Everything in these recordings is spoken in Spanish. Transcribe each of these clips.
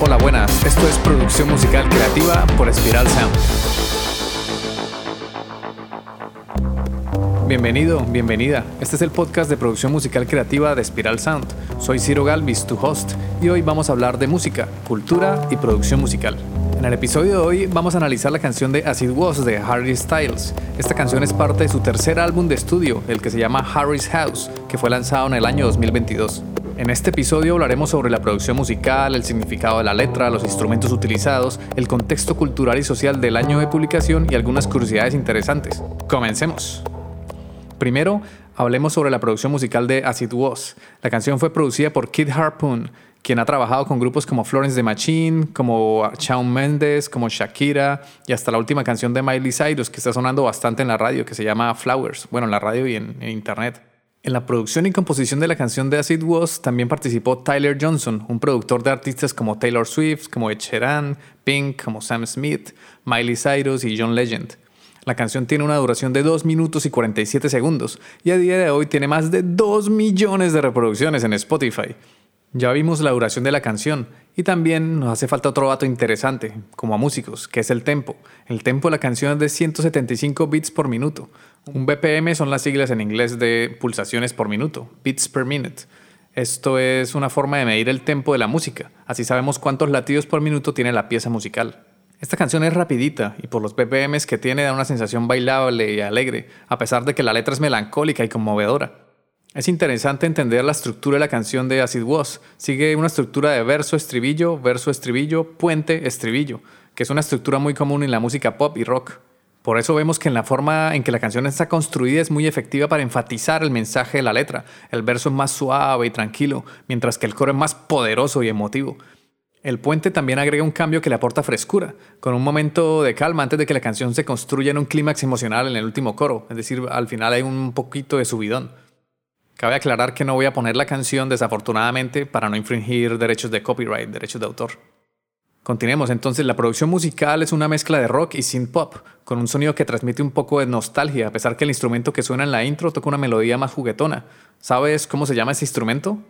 Hola, buenas. Esto es producción musical creativa por Spiral Sound. Bienvenido, bienvenida. Este es el podcast de producción musical creativa de Spiral Sound. Soy Ciro Galvis, tu host, y hoy vamos a hablar de música, cultura y producción musical. En el episodio de hoy vamos a analizar la canción de As It Was de Harry Styles. Esta canción es parte de su tercer álbum de estudio, el que se llama Harry's House, que fue lanzado en el año 2022. En este episodio hablaremos sobre la producción musical, el significado de la letra, los instrumentos utilizados, el contexto cultural y social del año de publicación y algunas curiosidades interesantes. Comencemos. Primero, hablemos sobre la producción musical de As It Was. La canción fue producida por Kid Harpoon, quien ha trabajado con grupos como Florence the Machine, como Shawn Mendes, como Shakira y hasta la última canción de Miley Cyrus que está sonando bastante en la radio que se llama Flowers, bueno, en la radio y en internet. En la producción y composición de la canción de Acid Was también participó Tyler Johnson, un productor de artistas como Taylor Swift, como Ed Sheeran, Pink, como Sam Smith, Miley Cyrus y John Legend. La canción tiene una duración de 2 minutos y 47 segundos y a día de hoy tiene más de 2 millones de reproducciones en Spotify. Ya vimos la duración de la canción y también nos hace falta otro dato interesante, como a músicos, que es el tempo. El tempo de la canción es de 175 bits por minuto. Un BPM son las siglas en inglés de pulsaciones por minuto, bits per minute. Esto es una forma de medir el tempo de la música, así sabemos cuántos latidos por minuto tiene la pieza musical. Esta canción es rapidita y por los BPMs que tiene da una sensación bailable y alegre, a pesar de que la letra es melancólica y conmovedora. Es interesante entender la estructura de la canción de Acid Was. Sigue una estructura de verso, estribillo, verso, estribillo, puente, estribillo, que es una estructura muy común en la música pop y rock. Por eso vemos que en la forma en que la canción está construida es muy efectiva para enfatizar el mensaje de la letra. El verso es más suave y tranquilo, mientras que el coro es más poderoso y emotivo. El puente también agrega un cambio que le aporta frescura, con un momento de calma antes de que la canción se construya en un clímax emocional en el último coro, es decir, al final hay un poquito de subidón. Cabe aclarar que no voy a poner la canción desafortunadamente para no infringir derechos de copyright, derechos de autor. Continuemos, entonces la producción musical es una mezcla de rock y synth pop, con un sonido que transmite un poco de nostalgia, a pesar que el instrumento que suena en la intro toca una melodía más juguetona. ¿Sabes cómo se llama ese instrumento?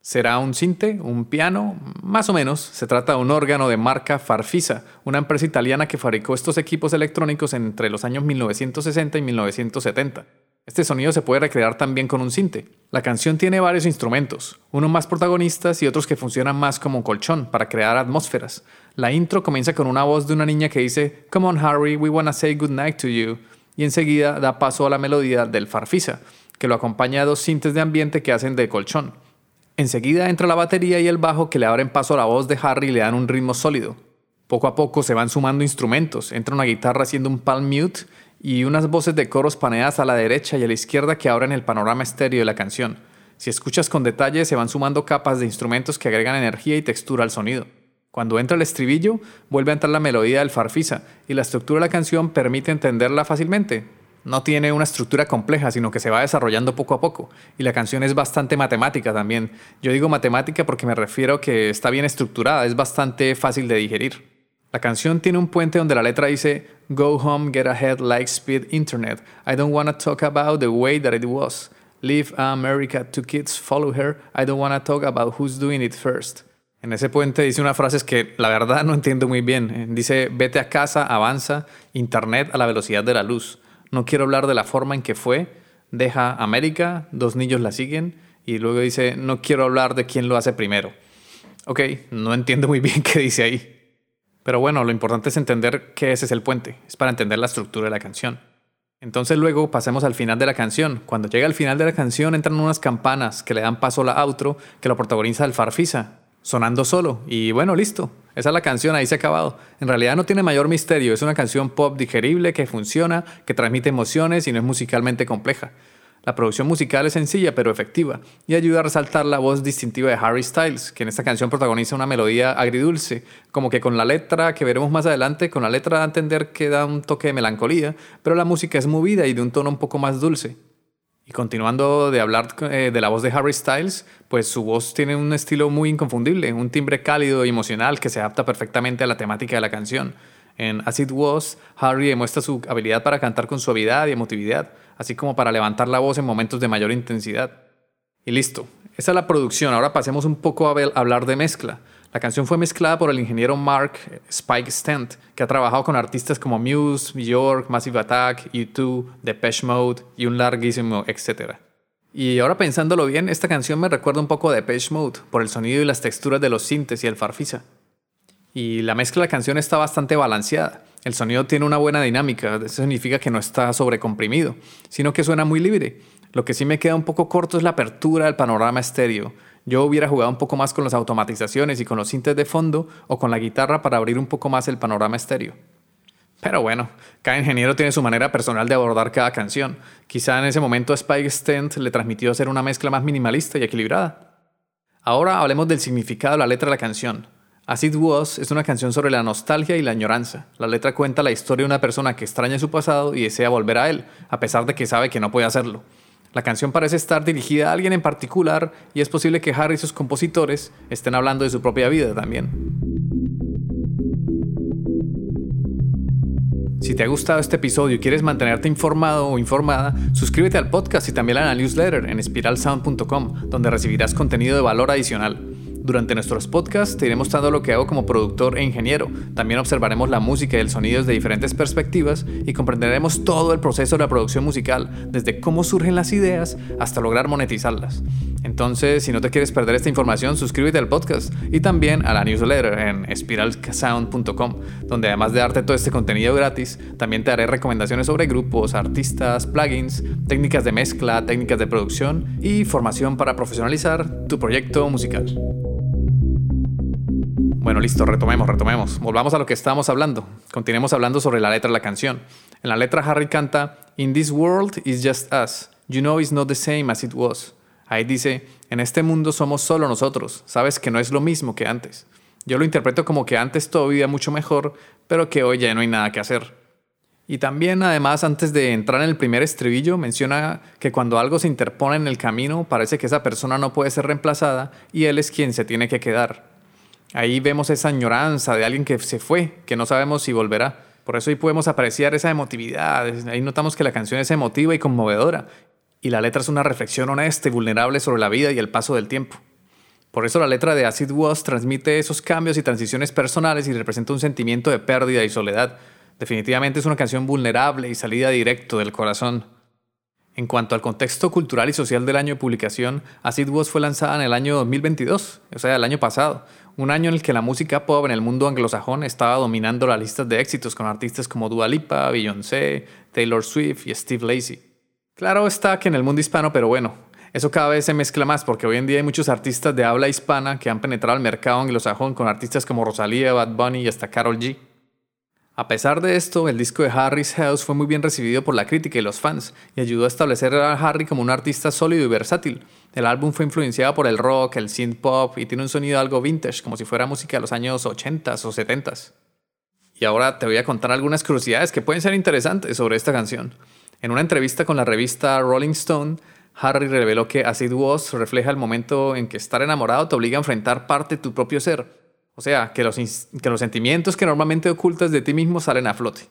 ¿Será un cinte? ¿Un piano? Más o menos. Se trata de un órgano de marca Farfisa, una empresa italiana que fabricó estos equipos electrónicos entre los años 1960 y 1970. Este sonido se puede recrear también con un cinte. La canción tiene varios instrumentos, unos más protagonistas y otros que funcionan más como un colchón para crear atmósferas. La intro comienza con una voz de una niña que dice Come on Harry, we wanna say good night to you y enseguida da paso a la melodía del farfisa, que lo acompaña a dos cintes de ambiente que hacen de colchón. Enseguida entra la batería y el bajo que le abren paso a la voz de Harry y le dan un ritmo sólido. Poco a poco se van sumando instrumentos, entra una guitarra haciendo un palm mute y unas voces de coros paneadas a la derecha y a la izquierda que abren el panorama estéreo de la canción. Si escuchas con detalle, se van sumando capas de instrumentos que agregan energía y textura al sonido. Cuando entra el estribillo, vuelve a entrar la melodía del farfisa y la estructura de la canción permite entenderla fácilmente. No tiene una estructura compleja, sino que se va desarrollando poco a poco. Y la canción es bastante matemática también. Yo digo matemática porque me refiero a que está bien estructurada, es bastante fácil de digerir. La canción tiene un puente donde la letra dice Go home, get ahead, like speed internet. I don't wanna talk about the way that it was. Leave America, two kids follow her. I don't wanna talk about who's doing it first. En ese puente dice unas frases que la verdad no entiendo muy bien. Dice, vete a casa, avanza, internet a la velocidad de la luz. No quiero hablar de la forma en que fue. Deja América, dos niños la siguen. Y luego dice, no quiero hablar de quién lo hace primero. Ok, no entiendo muy bien qué dice ahí. Pero bueno, lo importante es entender que ese es el puente, es para entender la estructura de la canción. Entonces luego pasemos al final de la canción. Cuando llega al final de la canción entran unas campanas que le dan paso a la outro que lo protagoniza el Farfisa, sonando solo. Y bueno, listo. Esa es la canción, ahí se ha acabado. En realidad no tiene mayor misterio, es una canción pop digerible que funciona, que transmite emociones y no es musicalmente compleja. La producción musical es sencilla pero efectiva y ayuda a resaltar la voz distintiva de Harry Styles, que en esta canción protagoniza una melodía agridulce, como que con la letra que veremos más adelante, con la letra da a entender que da un toque de melancolía, pero la música es movida y de un tono un poco más dulce. Y continuando de hablar eh, de la voz de Harry Styles, pues su voz tiene un estilo muy inconfundible, un timbre cálido y emocional que se adapta perfectamente a la temática de la canción. En As It Was, Harry demuestra su habilidad para cantar con suavidad y emotividad, así como para levantar la voz en momentos de mayor intensidad. Y listo, esa es la producción. Ahora pasemos un poco a hablar de mezcla. La canción fue mezclada por el ingeniero Mark Spike Stent, que ha trabajado con artistas como Muse, York, Massive Attack, U2, Depeche Mode y un larguísimo etcétera. Y ahora pensándolo bien, esta canción me recuerda un poco a Depeche Mode, por el sonido y las texturas de los sintes y el farfisa. Y la mezcla de la canción está bastante balanceada. El sonido tiene una buena dinámica, eso significa que no está sobrecomprimido, sino que suena muy libre. Lo que sí me queda un poco corto es la apertura del panorama estéreo. Yo hubiera jugado un poco más con las automatizaciones y con los sintes de fondo o con la guitarra para abrir un poco más el panorama estéreo. Pero bueno, cada ingeniero tiene su manera personal de abordar cada canción. Quizá en ese momento Spike Stent le transmitió hacer una mezcla más minimalista y equilibrada. Ahora hablemos del significado de la letra de la canción. As It Was es una canción sobre la nostalgia y la añoranza. La letra cuenta la historia de una persona que extraña su pasado y desea volver a él, a pesar de que sabe que no puede hacerlo. La canción parece estar dirigida a alguien en particular y es posible que Harry y sus compositores estén hablando de su propia vida también. Si te ha gustado este episodio y quieres mantenerte informado o informada, suscríbete al podcast y también a la newsletter en spiralsound.com, donde recibirás contenido de valor adicional. Durante nuestros podcasts te iré mostrando lo que hago como productor e ingeniero. También observaremos la música y el sonido desde diferentes perspectivas y comprenderemos todo el proceso de la producción musical, desde cómo surgen las ideas hasta lograr monetizarlas. Entonces, si no te quieres perder esta información, suscríbete al podcast y también a la newsletter en spiralsound.com, donde además de darte todo este contenido gratis, también te haré recomendaciones sobre grupos, artistas, plugins, técnicas de mezcla, técnicas de producción y formación para profesionalizar tu proyecto musical. Bueno, listo, retomemos, retomemos. Volvamos a lo que estábamos hablando. Continuemos hablando sobre la letra de la canción. En la letra Harry canta, In this world is just us. You know it's not the same as it was. Ahí dice, en este mundo somos solo nosotros. Sabes que no es lo mismo que antes. Yo lo interpreto como que antes todo vivía mucho mejor, pero que hoy ya no hay nada que hacer. Y también, además, antes de entrar en el primer estribillo, menciona que cuando algo se interpone en el camino, parece que esa persona no puede ser reemplazada y él es quien se tiene que quedar. Ahí vemos esa añoranza de alguien que se fue, que no sabemos si volverá. Por eso ahí podemos apreciar esa emotividad. Ahí notamos que la canción es emotiva y conmovedora. Y la letra es una reflexión honesta y vulnerable sobre la vida y el paso del tiempo. Por eso la letra de Acid Was transmite esos cambios y transiciones personales y representa un sentimiento de pérdida y soledad. Definitivamente es una canción vulnerable y salida directo del corazón. En cuanto al contexto cultural y social del año de publicación, Acid Was fue lanzada en el año 2022, o sea, el año pasado, un año en el que la música pop en el mundo anglosajón estaba dominando las listas de éxitos con artistas como Dua Lipa, Beyoncé, Taylor Swift y Steve Lacy. Claro está que en el mundo hispano, pero bueno, eso cada vez se mezcla más porque hoy en día hay muchos artistas de habla hispana que han penetrado el mercado anglosajón con artistas como Rosalía, Bad Bunny y hasta Carol G. A pesar de esto, el disco de Harry's House fue muy bien recibido por la crítica y los fans, y ayudó a establecer a Harry como un artista sólido y versátil. El álbum fue influenciado por el rock, el synth pop y tiene un sonido algo vintage, como si fuera música de los años 80 o 70 Y ahora te voy a contar algunas curiosidades que pueden ser interesantes sobre esta canción. En una entrevista con la revista Rolling Stone, Harry reveló que Acid Was refleja el momento en que estar enamorado te obliga a enfrentar parte de tu propio ser o sea, que los, que los sentimientos que normalmente ocultas de ti mismo salen a flote.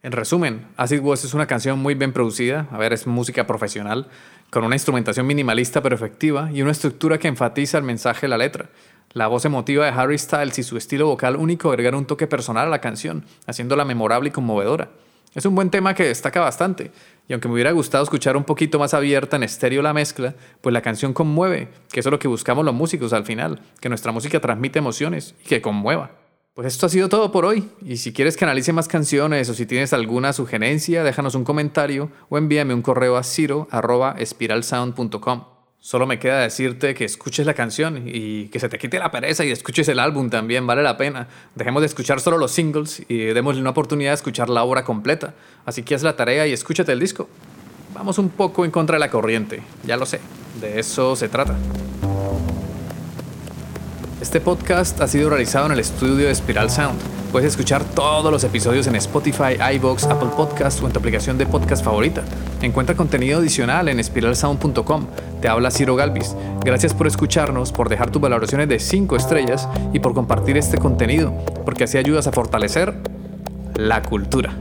En resumen, Acid Was es una canción muy bien producida, a ver, es música profesional, con una instrumentación minimalista pero efectiva y una estructura que enfatiza el mensaje de la letra. La voz emotiva de Harry Styles y su estilo vocal único agregan un toque personal a la canción, haciéndola memorable y conmovedora. Es un buen tema que destaca bastante, y aunque me hubiera gustado escuchar un poquito más abierta en estéreo la mezcla, pues la canción conmueve, que eso es lo que buscamos los músicos al final, que nuestra música transmite emociones y que conmueva. Pues esto ha sido todo por hoy, y si quieres que analice más canciones o si tienes alguna sugerencia, déjanos un comentario o envíame un correo a ciro.espiralsound.com. Solo me queda decirte que escuches la canción y que se te quite la pereza y escuches el álbum también, vale la pena. Dejemos de escuchar solo los singles y démosle una oportunidad de escuchar la obra completa. Así que haz la tarea y escúchate el disco. Vamos un poco en contra de la corriente, ya lo sé, de eso se trata. Este podcast ha sido realizado en el estudio de Spiral Sound. Puedes escuchar todos los episodios en Spotify, iVoox, Apple Podcasts o en tu aplicación de podcast favorita. Encuentra contenido adicional en spiralsound.com. Te habla Ciro Galvis. Gracias por escucharnos, por dejar tus valoraciones de 5 estrellas y por compartir este contenido, porque así ayudas a fortalecer la cultura.